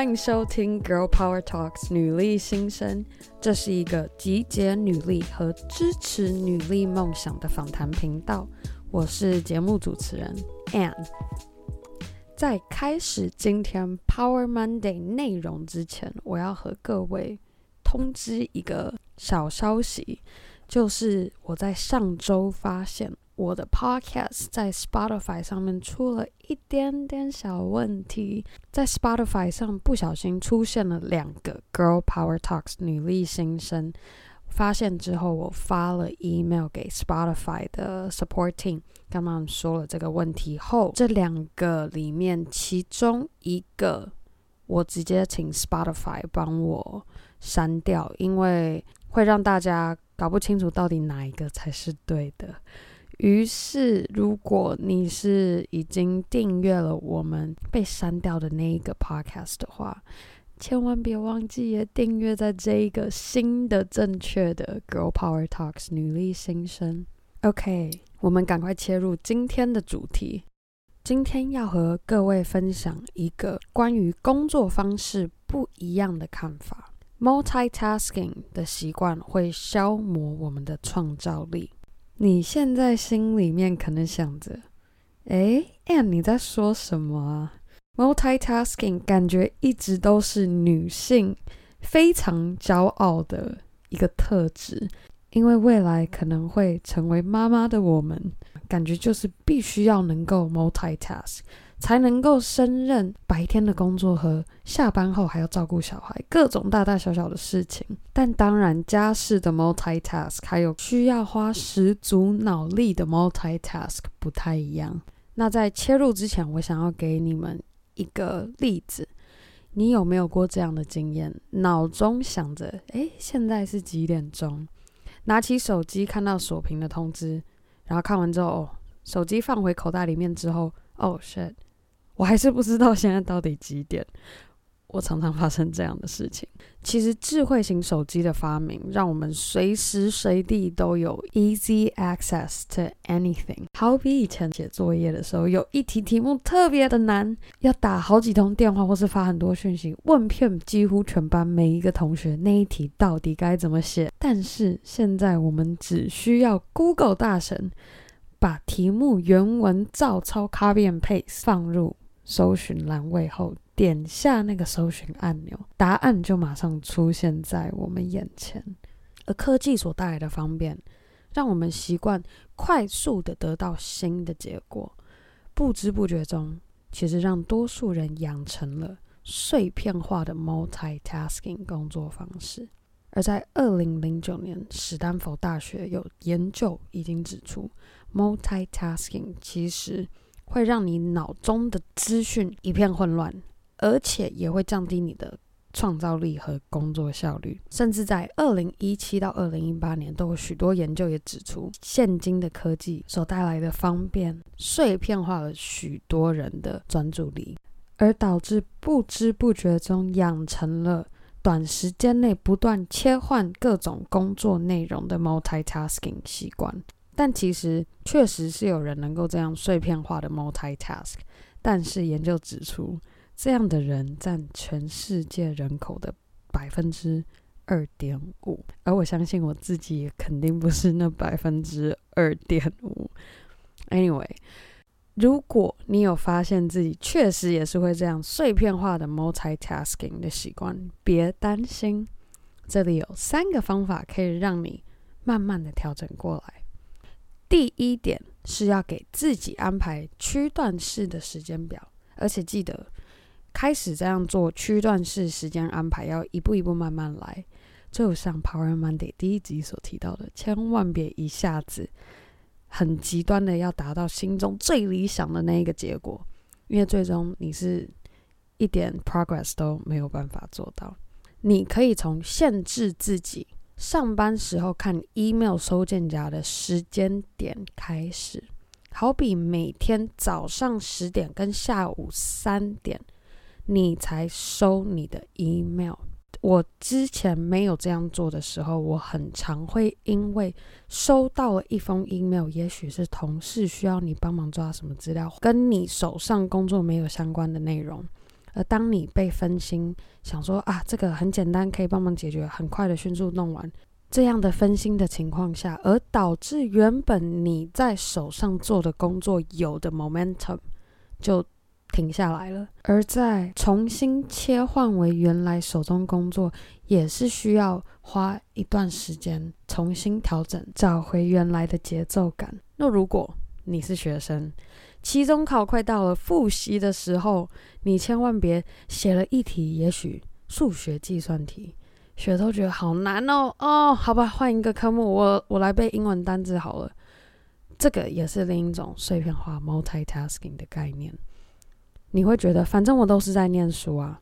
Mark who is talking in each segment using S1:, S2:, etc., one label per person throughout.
S1: 欢迎收听《Girl Power Talks》女力新生。这是一个集结女力和支持女力梦想的访谈频道。我是节目主持人 Anne。在开始今天 Power Monday 内容之前，我要和各位通知一个小消息，就是我在上周发现。我的 podcast 在 Spotify 上面出了一点点小问题，在 Spotify 上不小心出现了两个 Girl Power Talks 女力新生。发现之后，我发了 email 给 Spotify 的 support team，跟他们说了这个问题后，这两个里面其中一个我直接请 Spotify 帮我删掉，因为会让大家搞不清楚到底哪一个才是对的。于是，如果你是已经订阅了我们被删掉的那一个 podcast 的话，千万别忘记也订阅在这一个新的正确的 Girl Power Talks 女力新生。OK，我们赶快切入今天的主题。今天要和各位分享一个关于工作方式不一样的看法。Multitasking 的习惯会消磨我们的创造力。你现在心里面可能想着，诶，Ann，你在说什么啊？Multitasking 感觉一直都是女性非常骄傲的一个特质，因为未来可能会成为妈妈的我们，感觉就是必须要能够 multitask。才能够胜任白天的工作和下班后还要照顾小孩，各种大大小小的事情。但当然，家事的 multitask 还有需要花十足脑力的 multitask 不太一样。那在切入之前，我想要给你们一个例子。你有没有过这样的经验？脑中想着，诶，现在是几点钟？拿起手机看到锁屏的通知，然后看完之后，哦，手机放回口袋里面之后，哦，shit。我还是不知道现在到底几点。我常常发生这样的事情。其实智慧型手机的发明，让我们随时随地都有 easy access to anything。好比以前写作业的时候，有一题题目特别的难，要打好几通电话，或是发很多讯息，问遍几乎全班每一个同学那一题到底该怎么写。但是现在我们只需要 Google 大神把题目原文照抄 copy and paste 放入。搜寻栏位后，点下那个搜寻按钮，答案就马上出现在我们眼前。而科技所带来的方便，让我们习惯快速地得到新的结果，不知不觉中，其实让多数人养成了碎片化的 multitasking 工作方式。而在二零零九年，史丹佛大学有研究已经指出，multitasking 其实。会让你脑中的资讯一片混乱，而且也会降低你的创造力和工作效率。甚至在二零一七到二零一八年，都有许多研究也指出，现今的科技所带来的方便，碎片化了许多人的专注力，而导致不知不觉中养成了短时间内不断切换各种工作内容的 multitasking 习惯。但其实确实是有人能够这样碎片化的 multitask，但是研究指出，这样的人占全世界人口的百分之二点五，而我相信我自己也肯定不是那百分之二点五。Anyway，如果你有发现自己确实也是会这样碎片化的 multitasking 的习惯，别担心，这里有三个方法可以让你慢慢的调整过来。第一点是要给自己安排区段式的时间表，而且记得开始这样做区段式时间安排，要一步一步慢慢来。就像 Power Monday 第一集所提到的，千万别一下子很极端的要达到心中最理想的那一个结果，因为最终你是一点 progress 都没有办法做到。你可以从限制自己。上班时候看 email 收件夹的时间点开始，好比每天早上十点跟下午三点，你才收你的 email。我之前没有这样做的时候，我很常会因为收到了一封 email，也许是同事需要你帮忙抓什么资料，跟你手上工作没有相关的内容，而当你被分心，想说啊，这个很简单，可以帮忙解决，很快的迅速弄完，这样的分心的情况下，而导致原本你在手上做的工作有的 momentum 就停下来了，而在重新切换为原来手中工作，也是需要花一段时间重新调整，找回原来的节奏感。那如果你是学生，期中考快到了，复习的时候，你千万别写了一题，也许数学计算题，学都觉得好难哦。哦，好吧，换一个科目，我我来背英文单字好了。这个也是另一种碎片化 multitasking 的概念。你会觉得，反正我都是在念书啊，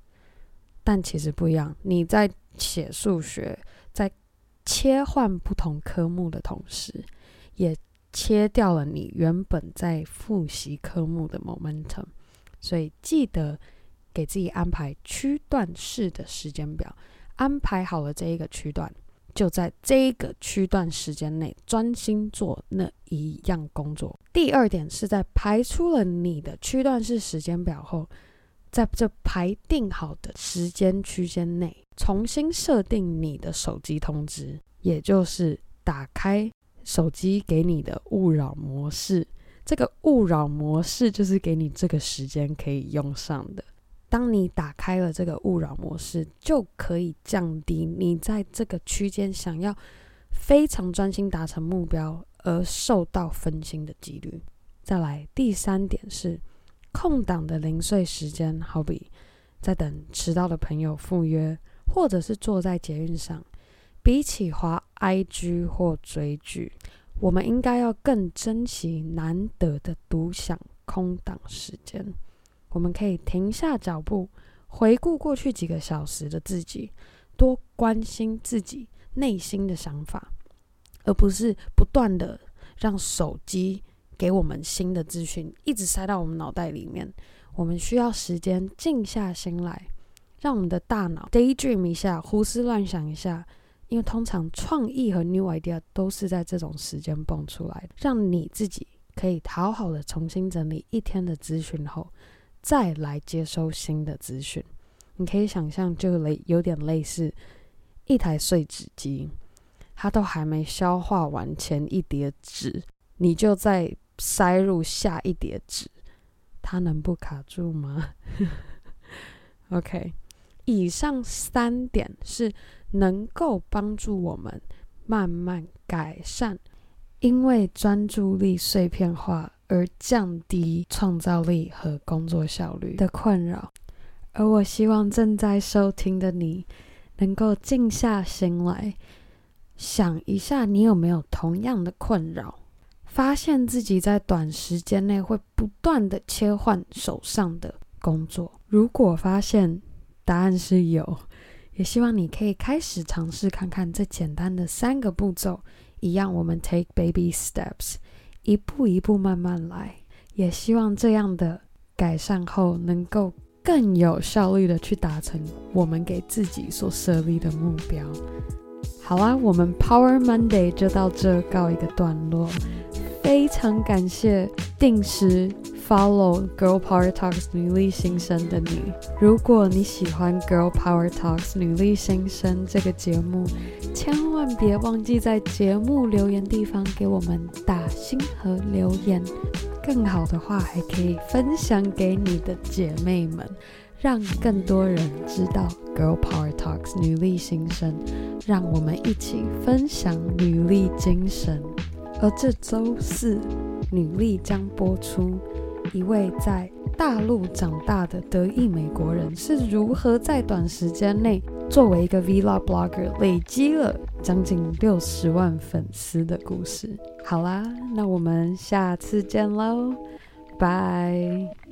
S1: 但其实不一样。你在写数学，在切换不同科目的同时，也切掉了你原本在复习科目的 momentum。所以记得给自己安排区段式的时间表，安排好了这一个区段。就在这一个区段时间内专心做那一样工作。第二点是在排出了你的区段式时间表后，在这排定好的时间区间内，重新设定你的手机通知，也就是打开手机给你的勿扰模式。这个勿扰模式就是给你这个时间可以用上的。当你打开了这个勿扰模式，就可以降低你在这个区间想要非常专心达成目标而受到分心的几率。再来，第三点是空档的零碎时间，好比在等迟到的朋友赴约，或者是坐在捷运上，比起滑 IG 或追剧，我们应该要更珍惜难得的独享空档时间。我们可以停下脚步，回顾过去几个小时的自己，多关心自己内心的想法，而不是不断的让手机给我们新的资讯一直塞到我们脑袋里面。我们需要时间静下心来，让我们的大脑 daydream 一下，胡思乱想一下。因为通常创意和 new idea 都是在这种时间蹦出来的，让你自己可以好好的重新整理一天的资讯后。再来接收新的资讯，你可以想象，就类有点类似一台碎纸机，它都还没消化完前一叠纸，你就再塞入下一叠纸，它能不卡住吗？OK，以上三点是能够帮助我们慢慢改善，因为专注力碎片化。而降低创造力和工作效率的困扰，而我希望正在收听的你，能够静下心来，想一下你有没有同样的困扰，发现自己在短时间内会不断的切换手上的工作。如果发现答案是有，也希望你可以开始尝试看看这简单的三个步骤，一样我们 take baby steps。一步一步慢慢来，也希望这样的改善后，能够更有效率的去达成我们给自己所设立的目标。好啦，我们 Power Monday 就到这告一个段落。非常感谢定时 follow Girl Power Talks 女力新生的你。如果你喜欢 Girl Power Talks 女力新生这个节目，千万别忘记在节目留言地方给我们打星和留言。更好的话，还可以分享给你的姐妹们，让更多人知道 Girl Power Talks 女力新生。让我们一起分享女力精神。而这周四，女力将播出一位在大陆长大的德裔美国人是如何在短时间内作为一个 Vlog Blogger 累积了将近六十万粉丝的故事。好啦，那我们下次见喽，拜。